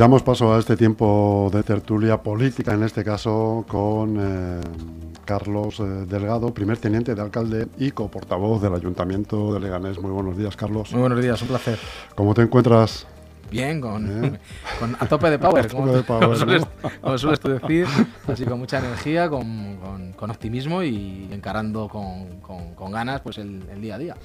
Damos paso a este tiempo de tertulia política, en este caso con eh, Carlos eh, Delgado, primer teniente de alcalde y coportavoz del Ayuntamiento de Leganés. Muy buenos días, Carlos. Muy buenos días, un placer. ¿Cómo te encuentras? Bien, con, ¿Eh? a tope de power, como, de power, como, sueles, decir, así con mucha energía, con, optimismo y encarando con, ganas pues el, día a día.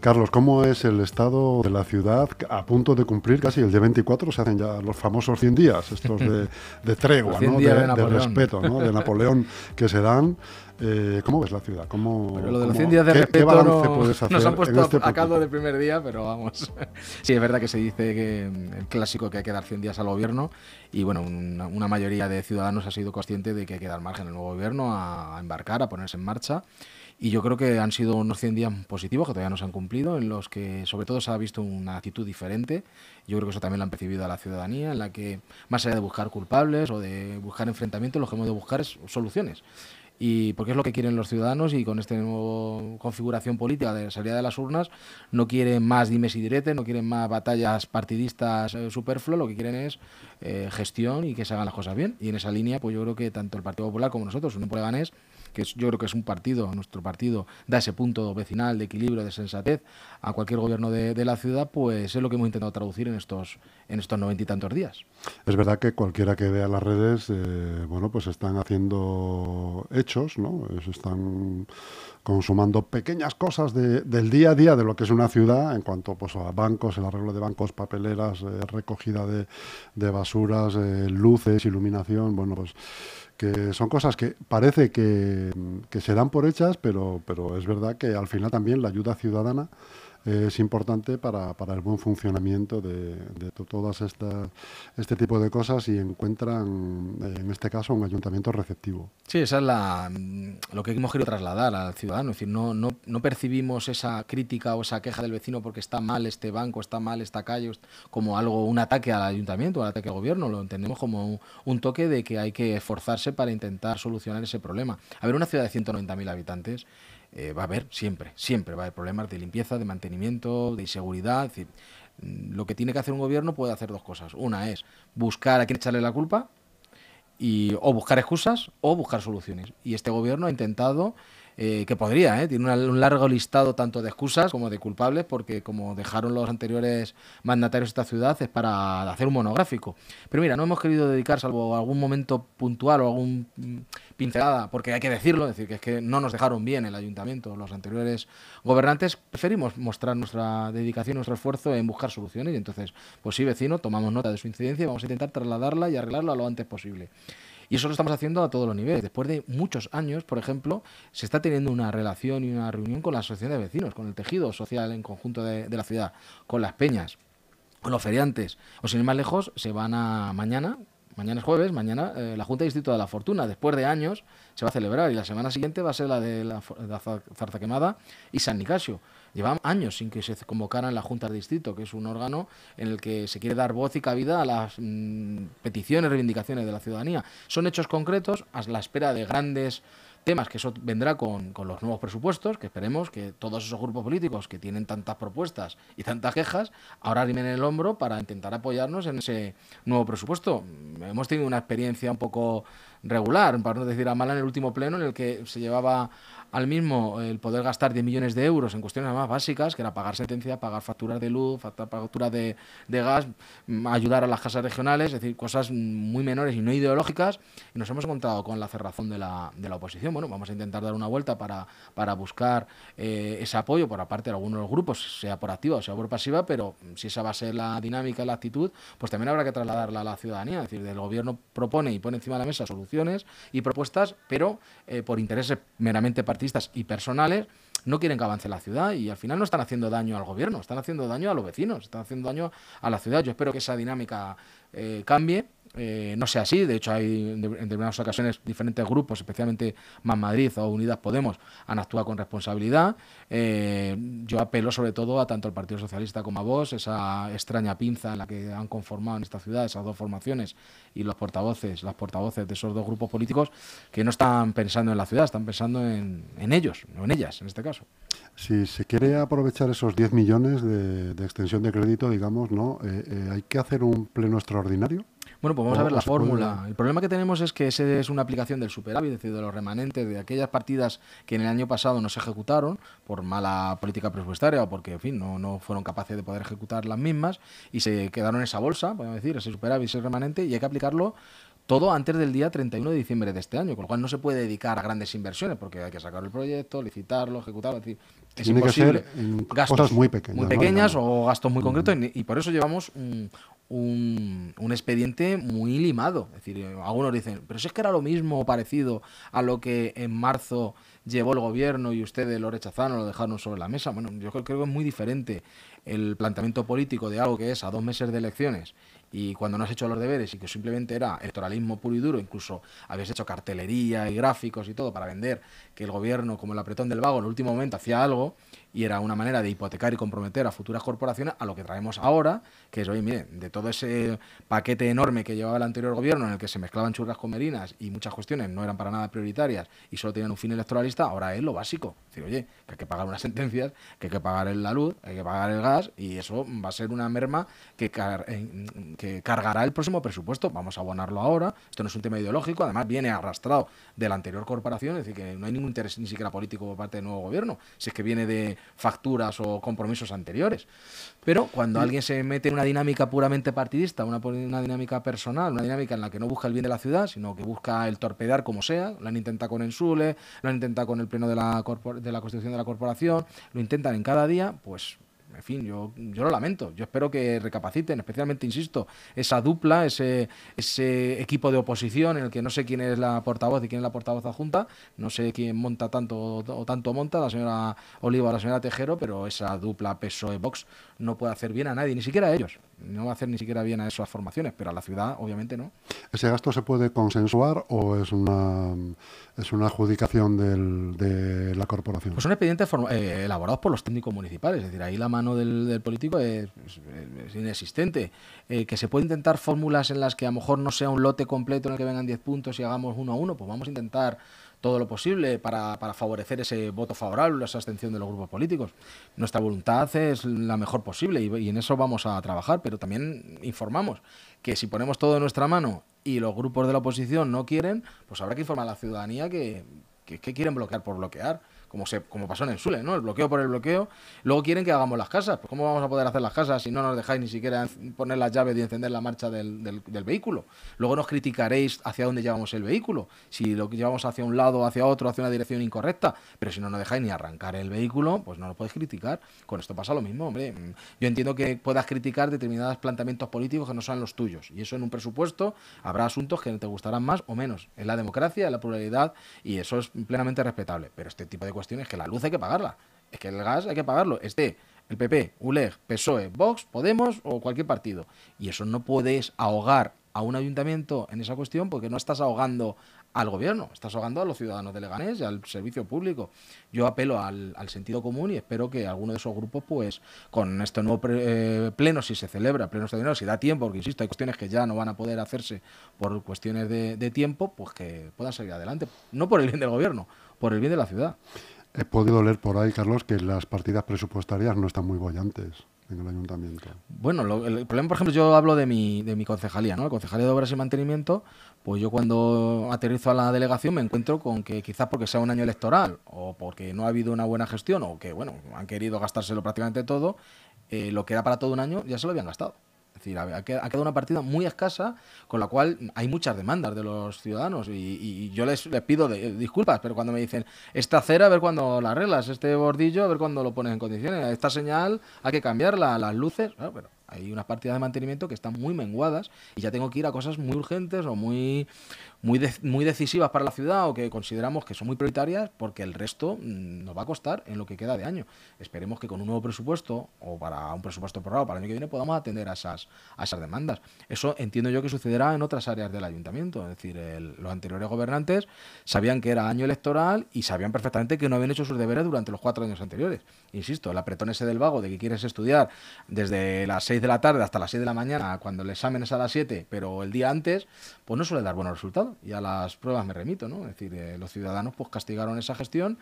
Carlos, ¿cómo es el estado de la ciudad a punto de cumplir casi el día 24? Se hacen ya los famosos 100 días, estos de, tregua, ¿no? de, respeto, ¿no? de Napoleón que se dan. Eh, ¿Cómo ves la ciudad? ¿Cómo, lo de los 100 días de respeto puedes hacer nos han puesto este a caldo del primer día, pero vamos. sí, es verdad que se dice que mm, el clásico que hay que dar 100 días al gobierno y bueno, una, mayoría de ciudadanos ha sido consciente de que hay que dar margen al nuevo gobierno a, embarcar, a ponerse en marcha. Y yo creo que han sido unos 100 días positivos que todavía no se han cumplido, en los que sobre todo se ha visto una actitud diferente. Yo creo que eso también lo han percibido a la ciudadanía, en la que más allá de buscar culpables o de buscar enfrentamientos, lo que hemos de buscar es soluciones y porque es lo que quieren los ciudadanos y con esta nueva configuración política de salida de las urnas no quieren más dimes y diretes, no quieren más batallas partidistas eh, superfluas, lo que quieren es eh, gestión y que se hagan las cosas bien. Y en esa línea, pues yo creo que tanto el Partido Popular como nosotros, un Leganés, que yo creo que es un partido, nuestro partido da ese punto vecinal de equilibrio, de sensatez a cualquier gobierno de, la ciudad, pues es lo que hemos intentado traducir en estos en estos noventa y tantos días. Es verdad que cualquiera que vea las redes, eh, bueno, pues están haciendo hechos, ¿no? están consumando pequeñas cosas del día a día de lo que es una ciudad en cuanto pues, a bancos, el arreglo de bancos, papeleras, eh, recogida de, de basuras, eh, luces, iluminación, bueno, pues que son cosas que parece que, que se dan por hechas, pero, pero es verdad que al final también la ayuda ciudadana es importante para, para el buen funcionamiento de, de todas estas este tipo de cosas y encuentran en este caso un ayuntamiento receptivo. Sí, esa es la, lo que hemos querido trasladar al ciudadano, es decir, no, no, no percibimos esa crítica o esa queja del vecino porque está mal este banco, está mal esta calle, como algo, un ataque al ayuntamiento, un ataque al gobierno, lo entendemos como un, un toque de que hay que esforzarse para intentar solucionar ese problema. A ver, una ciudad de 190.000 habitantes, eh, va a haber siempre, siempre va a haber problemas de limpieza, de mantenimiento, de inseguridad. Mm, lo que tiene que hacer un gobierno puede hacer dos cosas. Una es buscar a quién echarle la culpa y o buscar excusas o buscar soluciones. Y este gobierno ha intentado eh, que podría, ¿eh? tiene un largo listado tanto de excusas como de culpables, porque como dejaron los anteriores mandatarios de esta ciudad, es para hacer un monográfico. Pero mira, no hemos querido dedicar, salvo algún momento puntual o algún mm, pincelada, porque hay que decirlo, decir que es que no nos dejaron bien el ayuntamiento, los anteriores gobernantes, preferimos mostrar nuestra dedicación, nuestro esfuerzo en buscar soluciones, y entonces, pues sí, vecino, tomamos nota de su incidencia y vamos a intentar trasladarla y arreglarla lo antes posible. Y eso lo estamos haciendo a todos los niveles. Después de muchos años, por ejemplo, se está teniendo una relación y una reunión con la asociación de vecinos, con el tejido social en conjunto de, la ciudad, con las peñas, con los feriantes. O sin ir más lejos, se van a mañana, mañana es jueves, mañana eh, la Junta de Distrito de la Fortuna, después de años, se va a celebrar y la semana siguiente va a ser la de la, la Zarza Quemada y San Nicasio. Llevan años sin que se convocara en la Junta de Distrito, que es un órgano en el que se quiere dar voz y cabida a las mm, peticiones, reivindicaciones de la ciudadanía. Son hechos concretos a la espera de grandes temas que eso vendrá con, con, los nuevos presupuestos, que esperemos que todos esos grupos políticos que tienen tantas propuestas y tantas quejas, ahora arrimen el hombro para intentar apoyarnos en ese nuevo presupuesto. Hemos tenido una experiencia un poco regular, para no decir a mala, en el último pleno en el que se llevaba al mismo el poder gastar 10 millones de euros en cuestiones más básicas, que era pagar sentencia, pagar facturas de luz, facturas de, gas, mm, ayudar a las casas regionales, es decir, cosas muy menores y no ideológicas, y nos hemos encontrado con la cerrazón de la, de la oposición. Bueno, vamos a intentar dar una vuelta para, para buscar eh, ese apoyo por aparte de algunos de los grupos, sea por activa o sea por pasiva, pero si esa va a ser la dinámica, la actitud, pues también habrá que trasladarla a la ciudadanía, es decir, el gobierno propone y pone encima de la mesa soluciones y propuestas, pero eh, por intereses meramente partidarios y personales no quieren que avance la ciudad y al final no están haciendo daño al gobierno, están haciendo daño a los vecinos, están haciendo daño a la ciudad. Yo espero que esa dinámica eh, cambie eh, no sea así. De hecho, hay en determinadas ocasiones diferentes grupos, especialmente Más Madrid o Unidas Podemos, han actuado con responsabilidad. Eh, yo apelo sobre todo a tanto el Partido Socialista como a vos, esa extraña pinza en la que han conformado en esta ciudad esas dos formaciones y los portavoces, las portavoces de esos dos grupos políticos que no están pensando en la ciudad, están pensando en, ellos, en ellas, en este caso. Si se quiere aprovechar esos 10 millones de, extensión de crédito, digamos, ¿no? Eh, ¿hay que hacer un pleno extraordinario? Bueno, pues vamos a ver la fórmula. El problema que tenemos es que ese es una aplicación del superávit, es decir, de los remanentes de aquellas partidas que en el año pasado no se ejecutaron por mala política presupuestaria o porque, en fin, no, no fueron capaces de poder ejecutar las mismas y se quedaron en esa bolsa, podemos decir, ese superávit, ese remanente, y hay que aplicarlo todo antes del día 31 de diciembre de este año, con lo cual no se puede dedicar a grandes inversiones porque hay que sacar el proyecto, licitarlo, ejecutarlo, es decir, es Tiene imposible. que ser en gastos cosas muy pequeñas. muy pequeñas o gastos muy concretos y, y por eso llevamos un, un- un expediente muy limado. Es decir, eh, algunos dicen, pero si es que era lo mismo parecido a lo que en marzo llevó el gobierno y ustedes lo rechazaron, lo dejaron sobre la mesa. Bueno, yo creo que es muy diferente el planteamiento político de algo que es a dos meses de elecciones y cuando no has hecho los deberes y que simplemente era electoralismo puro y duro, incluso habías hecho cartelería y gráficos y todo para vender que el gobierno, como el apretón del vago, en el último momento hacía algo y era una manera de hipotecar y comprometer a futuras corporaciones a lo que traemos ahora, que es, oye, miren, de todo ese paquete enorme que llevaba el anterior gobierno en el que se mezclaban churras con merinas y muchas cuestiones no eran para nada prioritarias y solo tenían un fin electoralista, ahora es lo básico. Es decir, oye, que hay que pagar unas sentencias, que hay que pagar la luz, hay que pagar el gas y eso va a ser una merma que, eh, que cargará el próximo presupuesto. Vamos a abonarlo ahora. Esto no es un tema ideológico, además viene arrastrado de la anterior corporación, es decir, que no hay ningún interés ni siquiera político por parte del nuevo gobierno, si es que viene de facturas o compromisos anteriores. Pero cuando alguien se mete en una dinámica puramente partidista, una, una dinámica personal, una dinámica en la que no busca el bien de la ciudad, sino que busca el torpedar como sea, lo han intentado con Ensule, lo han intentado con el pleno de la, de la constitución de la corporación, lo intentan en cada día, pues en fin, yo, yo lo lamento. Yo espero que recapaciten, especialmente, insisto, esa dupla, ese, ese equipo de oposición en el que no sé quién es la portavoz y quién es la portavoz adjunta, no sé quién monta tanto o tanto monta, la señora Oliva o la señora Tejero, pero esa dupla PSOE-Vox no puede hacer bien a nadie, ni siquiera a ellos. No va a hacer ni siquiera bien a esas formaciones, pero a la ciudad, obviamente, no. ¿Ese gasto se puede consensuar o es una, es una adjudicación del- de la corporación? Pues son expedientes eh, elaborados por los técnicos municipales, es decir, ahí la mano del, del político es, es- es inexistente. Eh, que se puede intentar fórmulas en las que a lo mejor no sea un lote completo en el que vengan 10 puntos y hagamos uno a uno, pues vamos a intentar todo lo posible para, para favorecer ese voto favorable, esa abstención de los grupos políticos. Nuestra voluntad es la mejor posible y, y en eso vamos a trabajar, pero también informamos que si ponemos todo en nuestra mano y los grupos de la oposición no quieren, pues habrá que informar a la ciudadanía que, que, que quieren bloquear por bloquear, como, se, como pasó en el Sule, ¿no? El bloqueo por el bloqueo. Luego quieren que hagamos las casas. Pues ¿Cómo vamos a poder hacer las casas si no nos dejáis ni siquiera poner las llaves y encender la marcha del, del- vehículo? Luego nos criticaréis hacia dónde llevamos el vehículo, si lo llevamos hacia un lado, hacia otro, hacia una dirección incorrecta. Pero si no nos dejáis ni arrancar el vehículo, pues no lo podéis criticar. Con esto pasa lo mismo, hombre. Yo entiendo que puedas criticar determinados planteamientos políticos que no sean los tuyos. Y eso en un presupuesto habrá asuntos que te gustarán más o menos. Es la democracia, es la pluralidad y eso es plenamente respetable. Pero este tipo de cuestiones que la luz hay que pagarla. Es que el gas hay que pagarlo. Esté el PP, ULEG, PSOE, Vox, Podemos o cualquier partido. Y eso no puedes ahogar a un ayuntamiento en esa cuestión porque no estás ahogando al gobierno, estás ahogando a los ciudadanos de Leganés y al servicio público. Yo apelo al, al sentido común y espero que alguno de esos grupos, pues, con este nuevo pre- eh, pleno, si se celebra, pleno extraordinario, si da tiempo, porque insisto, hay cuestiones que ya no van a poder hacerse por cuestiones de, de tiempo, pues que puedan salir adelante. No por el bien del gobierno, por el bien de la ciudad. He podido leer por ahí, Carlos, que las partidas presupuestarias no están muy bollantes en el ayuntamiento. Bueno, lo- el problema, por ejemplo, yo hablo de mi, de mi concejalía, ¿no? La concejalía de obras y mantenimiento, pues yo cuando aterrizo a la delegación me encuentro con que quizás porque sea un año electoral o porque no ha habido una buena gestión o que, bueno, han querido gastárselo prácticamente todo, eh, lo que era para todo un año ya se lo habían gastado. Decir, ha, ha qued- ha quedado una partida muy escasa, con la cual hay muchas demandas de los ciudadanos y, y yo les, pido disculpas, pero cuando me dicen esta acera a ver cuándo la arreglas, este bordillo a ver cuándo lo pones en condiciones, esta señal hay que cambiarla, las luces, claro, pero hay unas partidas de mantenimiento que están muy menguadas y ya tengo que ir a cosas muy urgentes o muy, muy, muy decisivas para la ciudad o que consideramos que son muy prioritarias porque el resto mm, nos va a costar en lo que queda de año. Esperemos que con un nuevo presupuesto o para un presupuesto prorrogado para el año que viene podamos atender a esas, a esas demandas. Eso entiendo yo que sucederá en otras áreas del ayuntamiento. Es decir, los anteriores gobernantes sabían que era año electoral y sabían perfectamente que no habían hecho sus deberes durante los cuatro años anteriores. Insisto, el apretón del vago de que quieres estudiar desde las 6 de la tarde hasta las 6 de la mañana, cuando el examen es a las 7, pero el día antes, pues no suele dar buenos resultados. Y a las pruebas me remito, ¿no? Es decir, eh, los ciudadanos pues castigaron esa gestión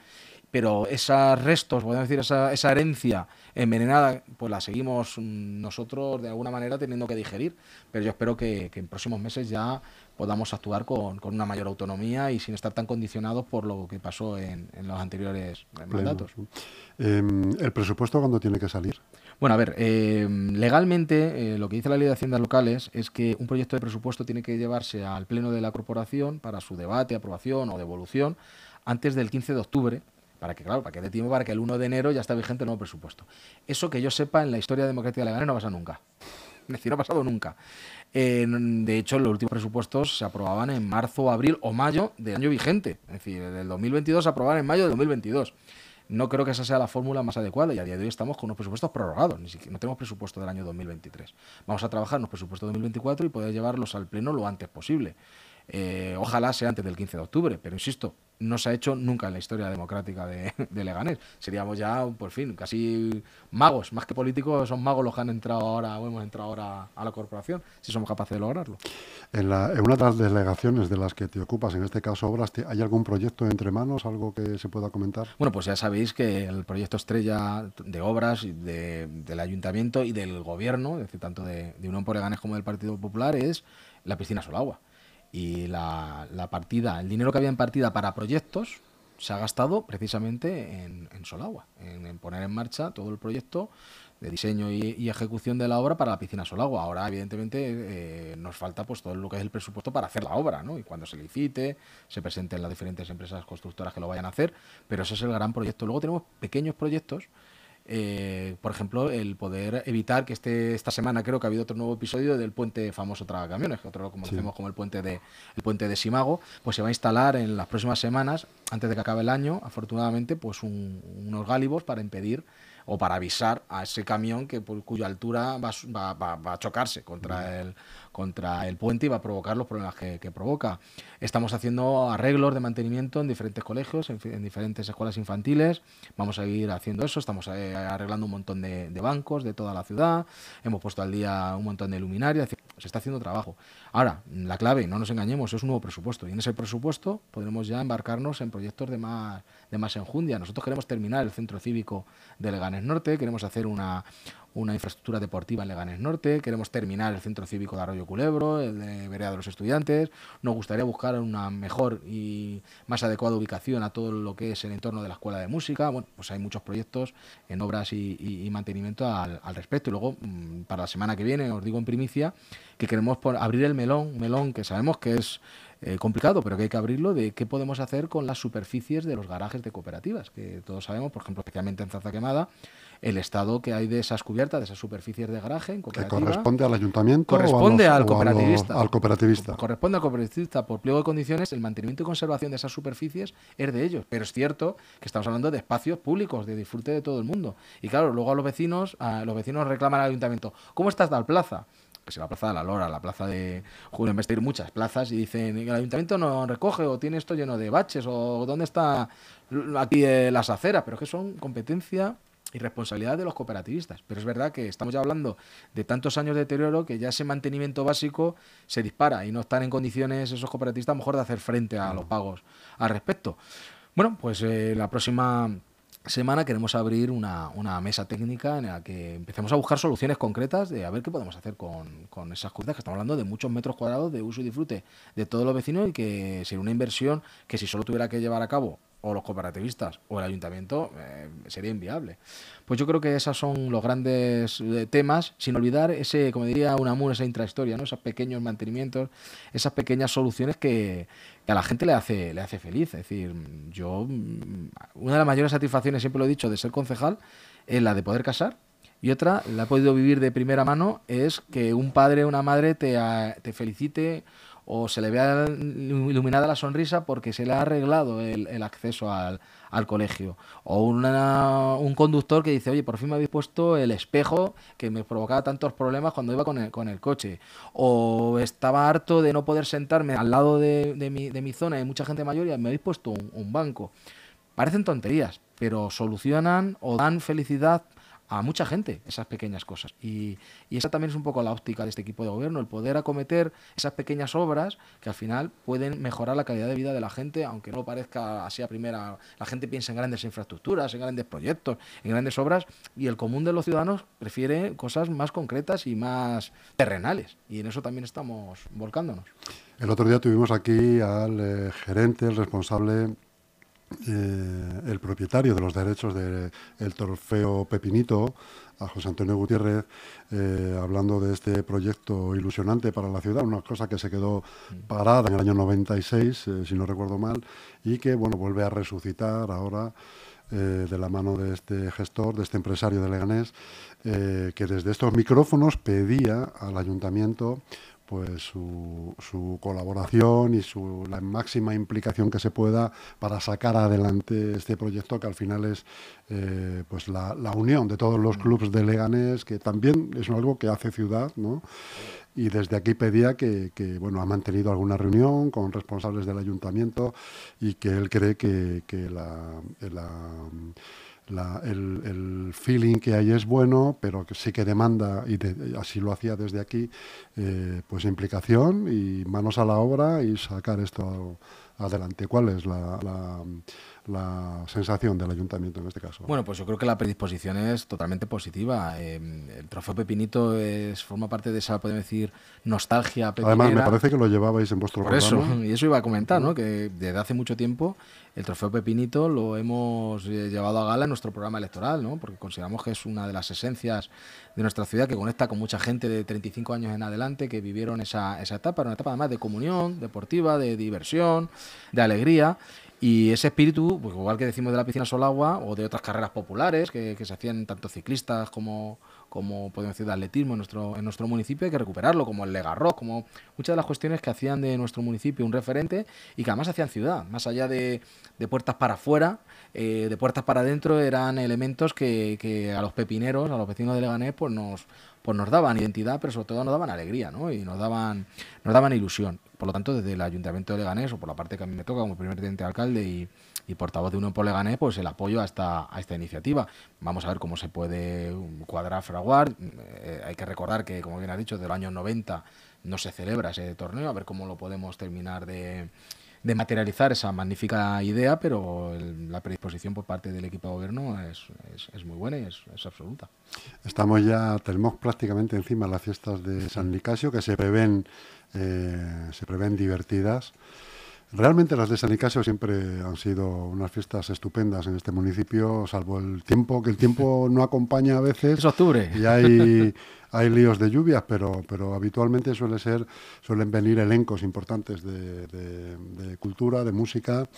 pero esos restos, podemos decir, esa, esa herencia envenenada, pues la seguimos nosotros de alguna manera teniendo que digerir. Pero yo espero que, en próximos meses ya podamos actuar con, una mayor autonomía y sin estar tan condicionados por lo que pasó en, los anteriores mandatos. Em, ¿El presupuesto cuándo tiene que salir? Bueno, a ver, em, legalmente eh, lo que dice la Ley de Haciendas Locales es que un proyecto de presupuesto tiene que llevarse al Pleno de la Corporación para su debate, aprobación o devolución antes del 15 de octubre para que, claro, para que dé tiempo para que el 1 de enero ya esté vigente el nuevo presupuesto. Eso que yo sepa en la historia democrática de Leganés no pasa nunca. Es decir, no ha pasado nunca. de hecho, los últimos presupuestos se aprobaban en marzo, abril o mayo del año vigente. Es decir, del 2022 se aprobaban en mayo del 2022. No creo que esa sea la fórmula más adecuada y a día de hoy estamos con unos presupuestos prorrogados, ni siquiera no tenemos presupuesto del año 2023. Vamos a trabajar en los presupuestos de 2024 y poder llevarlos al pleno lo antes posible. Eh, ojalá sea antes del 15 de octubre, pero insisto, no se ha hecho nunca en la historia democrática de, Leganés. Seríamos ya, por fin, casi magos, más que políticos, son magos los que han entrado ahora o hemos entrado ahora a la corporación, si somos capaces de lograrlo. En, una de las delegaciones de las que te ocupas, en este caso obras, ¿hay algún proyecto entre manos, algo que se pueda comentar? Bueno, pues ya sabéis que el proyecto estrella de obras del ayuntamiento y del gobierno, es decir, tanto de, de Unión por Leganés como del Partido Popular, es la piscina Solagua y la, partida, el dinero que había en partida para proyectos se ha gastado precisamente en, Solagua, en, poner en marcha todo el proyecto de diseño y, ejecución de la obra para la piscina Solagua. Ahora, evidentemente, eh, nos falta pues todo lo que es el presupuesto para hacer la obra, ¿no? Y cuando se licite, se presenten las diferentes empresas constructoras que lo vayan a hacer, pero ese es el gran proyecto. Luego tenemos pequeños proyectos eh, por ejemplo, el poder evitar que este, esta semana creo que ha habido otro nuevo episodio del puente famoso Tragacamiones, que otro lo conocemos como el puente de el puente de Simago, pues se va a instalar en las próximas semanas, antes de que acabe el año, afortunadamente, pues unos gálibos para impedir o para avisar a ese camión que por cuya altura va, va, a chocarse contra el, contra el puente y va a provocar los problemas que, provoca. Estamos haciendo arreglos de mantenimiento en diferentes colegios, en, diferentes escuelas infantiles. Vamos a ir haciendo eso. Estamos eh, arreglando un montón de, bancos de toda la ciudad. Hemos puesto al día un montón de luminarias. Se está haciendo trabajo. Ahora, la clave, no nos engañemos, es un nuevo presupuesto. Y en ese presupuesto podremos ya embarcarnos en proyectos de más, de más enjundia. Nosotros queremos terminar el centro cívico de Leganés Norte, queremos hacer una, una infraestructura deportiva en Leganés Norte, queremos terminar el centro cívico de Arroyo Culebro, el de Vereda de los Estudiantes, nos gustaría buscar una mejor y más adecuada ubicación a todo lo que es el entorno de la Escuela de Música, bueno, pues hay muchos proyectos en obras y, mantenimiento al, respecto. Y luego, mm, para la semana que viene, os digo en primicia, que queremos abrir el melón, melón que sabemos que es eh, complicado, pero que hay que abrirlo, de qué podemos hacer con las superficies de los garajes de cooperativas, que todos sabemos, por ejemplo, especialmente en Zaza Quemada, el estado que hay de esas cubiertas, de esas superficies de garaje en cooperativa. ¿Que corresponde al ayuntamiento corresponde al cooperativista. al cooperativista. Corresponde al cooperativista. Por pliego de condiciones, el mantenimiento y conservación de esas superficies es de ellos. Pero es cierto que estamos hablando de espacios públicos, de disfrute de todo el mundo. Y claro, luego a los vecinos, a los vecinos reclaman al ayuntamiento, ¿cómo está tal plaza? Que es la plaza de la Lora, la plaza de Julio Investir, muchas plazas, y dicen, el ayuntamiento no recoge, o tiene esto lleno de baches, o dónde está aquí eh, las aceras, pero que son competencia y responsabilidad de los cooperativistas. Pero es verdad que estamos ya hablando de tantos años de deterioro que ya ese mantenimiento básico se dispara y no están en condiciones esos cooperativistas a mejor de hacer frente a los pagos al respecto. Bueno, pues eh, la próxima semana queremos abrir una, una, mesa técnica en la que empecemos a buscar soluciones concretas de a ver qué podemos hacer con, con esas cosas que estamos hablando de muchos metros cuadrados de uso y disfrute de todos los vecinos y que sería una inversión que si solo tuviera que llevar a cabo o los cooperativistas o el ayuntamiento eh, sería inviable. Pues yo creo que esos son los grandes eh, temas, sin olvidar ese, como diría Unamun, esa intrahistoria, ¿no? esos pequeños mantenimientos, esas pequeñas soluciones que, a la gente le hace, le hace feliz. Es decir, yo, mm, una de las mayores satisfacciones, siempre lo he dicho, de ser concejal, es la de poder casar. Y otra, la he podido vivir de primera mano, es que un padre o una madre te, te felicite o se le vea iluminada la sonrisa porque se le ha arreglado el, acceso al, colegio. O un conductor que dice, oye, por fin me habéis puesto el espejo que me provocaba tantos problemas cuando iba con el, con el coche. O estaba harto de no poder sentarme al lado de, mi, de mi, zona, hay mucha gente mayor y me habéis puesto un banco. Parecen tonterías, pero solucionan o dan felicidad a mucha gente esas pequeñas cosas. Y, esa también es un poco la óptica de este equipo de gobierno, el poder acometer esas pequeñas obras que al final pueden mejorar la calidad de vida de la gente, aunque no parezca así a primera. La gente piensa en grandes infraestructuras, en grandes proyectos, en grandes obras, y el común de los ciudadanos prefiere cosas más concretas y más terrenales. Y en eso también estamos volcándonos. El otro día tuvimos aquí al eh, gerente, el responsable eh, el propietario de los derechos del trofeo Pepinito, a José Antonio Gutiérrez, eh, hablando de este proyecto ilusionante para la ciudad, una cosa que se quedó parada en el año 96, eh, si no recuerdo mal, y que bueno vuelve a resucitar ahora. de la mano de este gestor, de este empresario de Leganés, que desde estos micrófonos pedía al ayuntamiento pues su, colaboración y su, la máxima implicación que se pueda para sacar adelante este proyecto que al final es eh, pues la, la, unión de todos los clubes de Leganés, que también es algo que hace ciudad, ¿no? Y desde aquí pedía que, bueno, ha mantenido alguna reunión con responsables del ayuntamiento y que él cree que, que la el, feeling que hay es bueno, pero que sí que demanda, y así lo hacía desde aquí, eh, pues implicación y manos a la obra y sacar esto adelante. ¿Cuál es la, la, sensación del ayuntamiento en este caso? Bueno, pues yo creo que la predisposición es totalmente positiva. Em, el trofeo Pepinito es, forma parte de esa, podemos decir, nostalgia pepinera. Además, me parece que lo llevabais en vuestro Por eso, y eso iba a comentar, ¿no? que desde hace mucho tiempo el trofeo Pepinito lo hemos eh, llevado a gala en nuestro programa electoral, ¿no? porque consideramos que es una de las esencias de nuestra ciudad que conecta con mucha gente de 35 años en adelante que vivieron esa, esa etapa, una etapa además de comunión deportiva, de diversión, de alegría. Y ese espíritu, pues igual que decimos de la piscina Solagua o de otras carreras populares que, que se hacían tanto ciclistas como, como podemos decir de atletismo en nuestro, en nuestro municipio, hay que recuperarlo, como el Legarrock, como muchas de las cuestiones que hacían de nuestro municipio un referente y que además hacían ciudad, más allá de, de puertas para afuera, eh, de puertas para adentro, eran elementos que, que, a los pepineros, a los vecinos de Leganés, pues nos, pues nos daban identidad, pero sobre todo nos daban alegría, ¿no? Y nos daban, nos daban ilusión. Por lo tanto, desde el Ayuntamiento de Leganés, o por la parte que a mí me toca como primer teniente de alcalde y, portavoz de Unión por Leganés, pues el apoyo a esta, a esta iniciativa. Vamos a ver cómo se puede cuadrar, fraguar. Eh, hay que recordar que, como bien ha dicho, desde los años 90 no se celebra ese torneo, a ver cómo lo podemos terminar de, de materializar esa magnífica idea, pero la predisposición por parte del equipo de gobierno es, es, es muy buena y es, es, absoluta. Estamos ya, tenemos prácticamente encima las fiestas de San Nicasio, que se prevén, eh, se prevén divertidas. Realmente las de San Nicasio siempre han sido unas fiestas estupendas en este municipio, salvo el tiempo, que el tiempo no acompaña a veces. Es octubre. Y hay, hay líos de lluvias, pero, pero habitualmente suele ser, suelen venir elencos importantes de, de, de cultura, de música,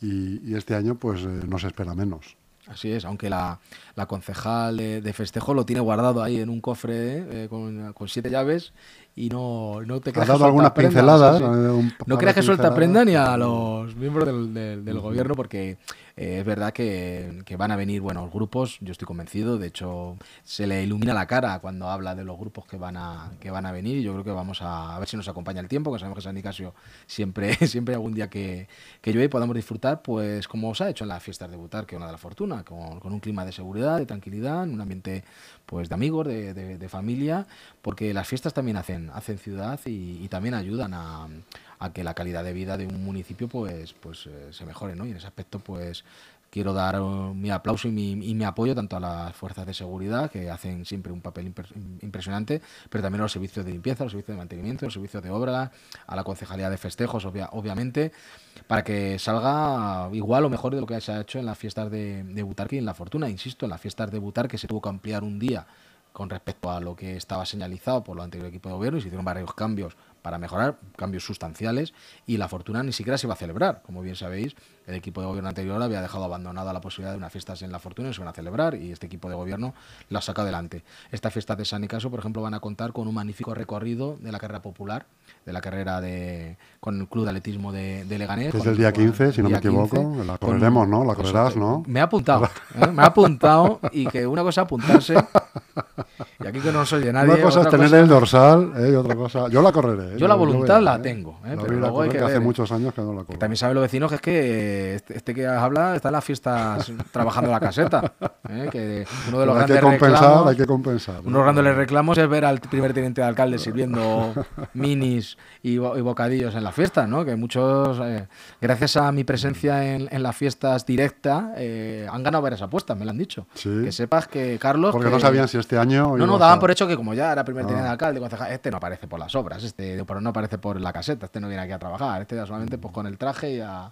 y, y, este año pues eh, no se espera menos. Así es, aunque la, la concejal de, de, festejo lo tiene guardado ahí en un cofre eh, con, con siete llaves y no, no te creas ¿Has dado algunas pinceladas? Sí, sí. No creas que suelta prenda ni a los miembros del, del, del gobierno porque eh, es verdad que, van a venir buenos grupos, yo estoy convencido, de hecho se le ilumina la cara cuando habla de los grupos que van a, que van a venir y yo creo que vamos a, a ver si nos acompaña el tiempo, que sabemos que San Nicasio siempre, siempre algún día que, que llueve y podamos disfrutar, pues como os ha hecho en las fiestas de Butar, que es una de la fortuna, con, con un clima de seguridad, de tranquilidad, en un ambiente pues de amigos, de, de, familia, porque las fiestas también hacen, hacen ciudad y también ayudan a a que la calidad de vida de un municipio pues, pues eh, se mejore, ¿no? Y en ese aspecto pues quiero dar uh, mi aplauso y mi, mi, apoyo tanto a las fuerzas de seguridad, que hacen siempre un papel impre impresionante, pero también a los servicios de limpieza, a los servicios de mantenimiento, a los servicios de obra, a la concejalía de festejos, obvia, obviamente, para que salga igual o mejor de lo que se ha hecho en las fiestas de, de Butarque y en La Fortuna. Insisto, en las fiestas de Butarque se tuvo que ampliar un día con respecto a lo que estaba señalizado por lo anterior equipo de gobierno y se hicieron varios cambios para mejorar, cambios sustanciales, y la fortuna ni siquiera se iba a celebrar. Como bien sabéis, el equipo de gobierno anterior había dejado abandonada la posibilidad de unas fiestas en la fortuna y se van a celebrar, y este equipo de gobierno las saca adelante. Estas fiestas de San Nicaso, por ejemplo, van a contar con un magnífico recorrido de la carrera popular, de la carrera de con el Club de Atletismo de, de Leganés. Es el día 15, si no me equivoco, 15, la correremos, ¿no? La correrás, ¿no? Me ha apuntado, ¿eh? me ha apuntado, y que una cosa apuntarse Y aquí que no soy de nadie. Una cosa es tener el dorsal ¿eh? y otra cosa. Yo la correré. ¿eh? Yo la voluntad la tengo. ¿eh? La pero luego hay que, hace ver, ¿eh? muchos años que no la corro. Que también saben los vecinos que es que este, este que habla está en las fiestas trabajando la caseta. ¿eh? Que uno de los hay que grandes compensar, reclamos, hay que compensar. uno de los grandes reclamos es ver al primer teniente de alcalde sirviendo minis y, bo- y bocadillos en las fiestas, ¿no? Que muchos, eh, gracias a mi presencia en, en las fiestas directa, eh, han ganado varias apuestas, me lo han dicho. Sí. Que sepas que Carlos... Porque que- no sabían si este año. no, no, daban por hecho que como ya era primer teniente de Ah. alcalde, concejal, este no aparece por las obras, este pero no aparece por la caseta, este no viene aquí a trabajar, este ya solamente pues con el traje y a,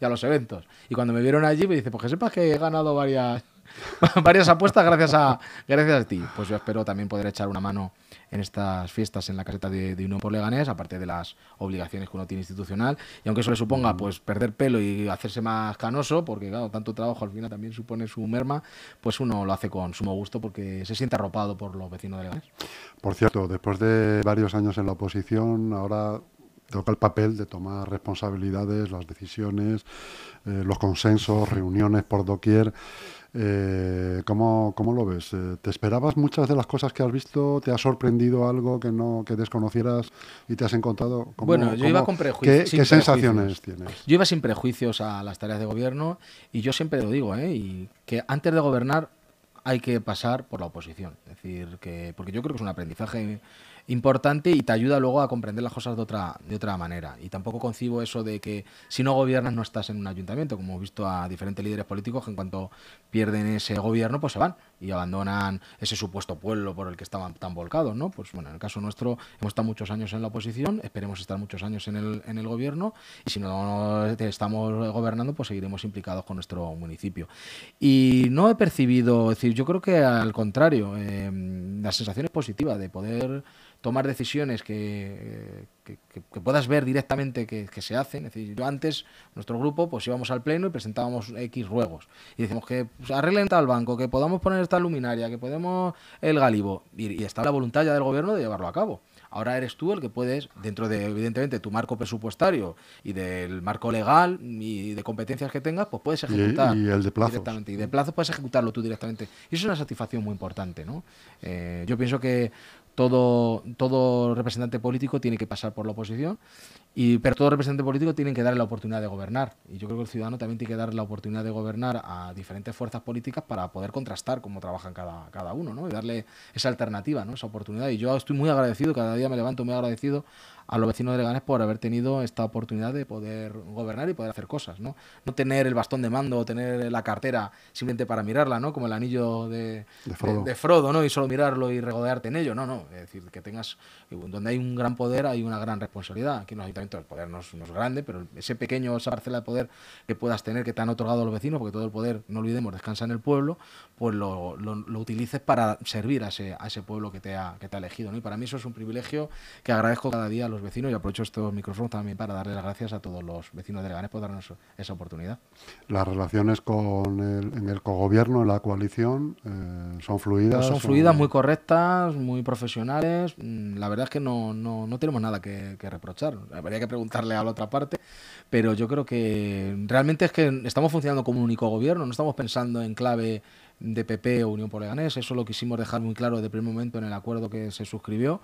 y a los eventos. Y cuando me vieron allí me dice, pues que sepas que he ganado varias varias apuestas gracias a gracias a ti. Pues yo espero también poder echar una mano en estas fiestas en la caseta de, de Unión por Leganés, aparte de las obligaciones que uno tiene institucional. Y aunque eso le suponga pues perder pelo y hacerse más canoso, porque claro, tanto trabajo al final también supone su merma, pues uno lo hace con sumo gusto porque se siente arropado por los vecinos de Leganés. Por cierto, después de varios años en la oposición, ahora toca el papel de tomar responsabilidades, las decisiones, eh, los consensos, reuniones por doquier. Eh, ¿cómo, cómo lo ves? Eh, ¿Te esperabas muchas de las cosas que has visto? ¿Te ha sorprendido algo que no que desconocieras y te has encontrado? ¿Cómo- Bueno, yo iba con prejuicios, ¿Qué, qué sensaciones tienes? Yo iba sin prejuicios a las tareas de gobierno y yo siempre lo digo, ¿eh? y que antes de gobernar hay que pasar por la oposición. Es decir, que porque yo creo que es un aprendizaje importante y te ayuda luego a comprender las cosas de otra, de otra manera. Y tampoco concibo eso de que si no gobiernas no estás en un ayuntamiento, como he visto a diferentes líderes políticos que en cuanto pierden ese gobierno pues se van y abandonan ese supuesto pueblo por el que estaban tan volcados, ¿no? Pues bueno, en el caso nuestro hemos estado muchos años en la oposición, esperemos estar muchos años en el, en el gobierno y si no estamos gobernando pues seguiremos implicados con nuestro municipio. Y no he percibido, es decir, yo creo que al contrario, eh, la sensación es positiva de poder tomar decisiones que, que, que- que puedas ver directamente que, que se hacen. Es decir, yo antes, nuestro grupo, pues íbamos al pleno y presentábamos X ruegos. Y decimos que pues, arreglen tal banco, que podamos poner esta luminaria, que podemos el galibo. Y, y está la voluntad ya del gobierno de llevarlo a cabo. Ahora eres tú el que puedes, dentro de, evidentemente, tu marco presupuestario y del marco legal y de competencias que tengas, pues puedes ejecutar. y el de plazos. directamente. Y de plazo puedes ejecutarlo tú directamente. Y eso es una satisfacción muy importante, ¿no? Eh, yo pienso que todo, todo representante político tiene que pasar por la oposición, y, pero todo representante político tiene que darle la oportunidad de gobernar. Y yo creo que el ciudadano también tiene que darle la oportunidad de gobernar a diferentes fuerzas políticas para poder contrastar cómo trabajan cada, cada uno, ¿no? Y darle esa alternativa, ¿no? Esa oportunidad. Y yo estoy muy agradecido, cada día me levanto muy agradecido a los vecinos de Leganés por haber tenido esta oportunidad de poder gobernar y poder hacer cosas, ¿no? No tener el bastón de mando o tener la cartera simplemente para mirarla, ¿no? Como el anillo de, De Frodo. de- de Frodo, ¿no? Y solo mirarlo y regodearte en ello. No, no. Es decir, que tengas. Donde hay un gran poder, hay una gran responsabilidad. Aquí en los el poder no es, no es grande, pero ese pequeño, esa parcela de poder que puedas tener, que te han otorgado los vecinos, porque todo el poder, no olvidemos, descansa en el pueblo, pues lo, lo- lo utilices para servir a ese, a ese pueblo que te, ha, que te ha elegido. ¿no? Y para mí eso es un privilegio que agradezco cada día a los vecinos y aprovecho estos micrófonos también para darle las gracias a todos los vecinos de Leganés por darnos esa oportunidad. Las relaciones con el, en el cogobierno, en la coalición, eh, son fluidas. Pues son fluidas, muy correctas, muy profesionales. Mm, La verdad es que no, no, no tenemos nada que, que reprochar. Habría que preguntarle a la otra parte, pero yo creo que realmente es que estamos funcionando como un único gobierno, no estamos pensando en clave de PP o Unión por Leganés. Eso lo quisimos dejar muy claro desde el primer momento en el acuerdo que se suscribió,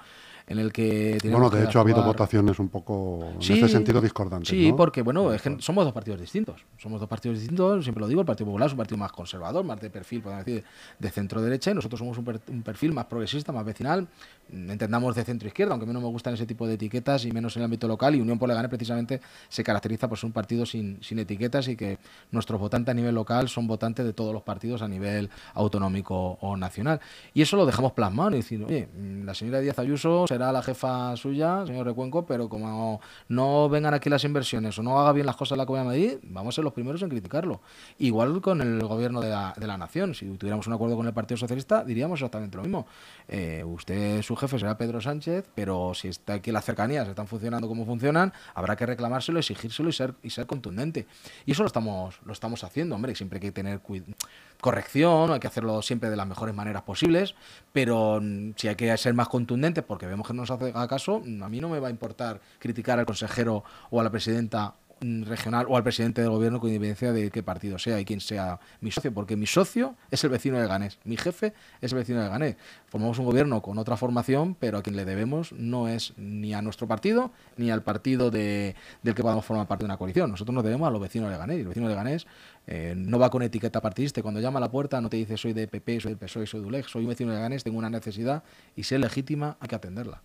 en el que... Bueno, de hecho ha habido votaciones un poco en Sí, este sentido discordantes. Sí, ¿no? porque bueno, es que somos dos partidos distintos. Somos dos partidos distintos, siempre lo digo, el Partido Popular es un partido más conservador, más de perfil, podemos decir, de centro derecha, y nosotros somos un, per- un perfil más progresista, más vecinal, entendamos de centro izquierda, aunque a mí no me gustan ese tipo de etiquetas y menos en el ámbito local, y Unión por Leganés precisamente se caracteriza por ser un partido sin, sin etiquetas y que nuestros votantes a nivel local son votantes de todos los partidos a nivel autonómico o nacional. Y eso lo dejamos plasmado y decir, oye, la señora Díaz Ayuso será la jefa suya, señor Recuenco, pero como no vengan aquí las inversiones o no haga bien las cosas la Comunidad de Madrid, vamos a ser los primeros en criticarlo. Igual con el gobierno de la, de la nación. Si tuviéramos un acuerdo con el Partido Socialista, diríamos exactamente lo mismo. Eh, usted, su jefe, será Pedro Sánchez, pero si está aquí las cercanías están funcionando como funcionan, habrá que reclamárselo, exigírselo y ser, y ser contundente. Y eso lo estamos, lo estamos haciendo, hombre. Siempre hay que tener cuidado corrección, hay que hacerlo siempre de las mejores maneras posibles, pero mm, si hay que ser más contundentes porque vemos que no nos hace caso, mm, a mí no me va a importar criticar al consejero o a la presidenta regional o al presidente del gobierno con independencia de qué partido sea y quién sea mi socio, porque mi socio es el vecino de Ganés, mi jefe es el vecino de Ganés. Formamos un gobierno con otra formación, pero a quien le debemos no es ni a nuestro partido ni al partido de, del que podamos formar parte de una coalición. Nosotros nos debemos a los vecinos de Ganés y el vecino de Ganés eh, no va con etiqueta partidista. Cuando llama a la puerta no te dice soy de PP, soy del PSOE, soy de ULEG, soy un vecino de Ganés, tengo una necesidad y si es legítima hay que atenderla.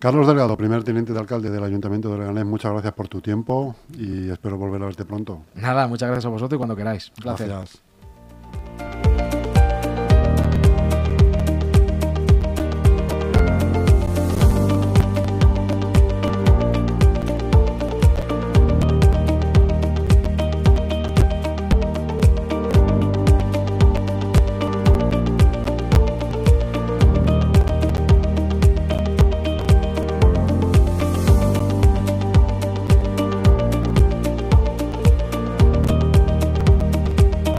Carlos Delgado, primer teniente de alcalde del Ayuntamiento de Leganés, muchas gracias por tu tiempo y espero volver a verte pronto. Nada, muchas gracias a vosotros y cuando queráis. Un placer. Gracias.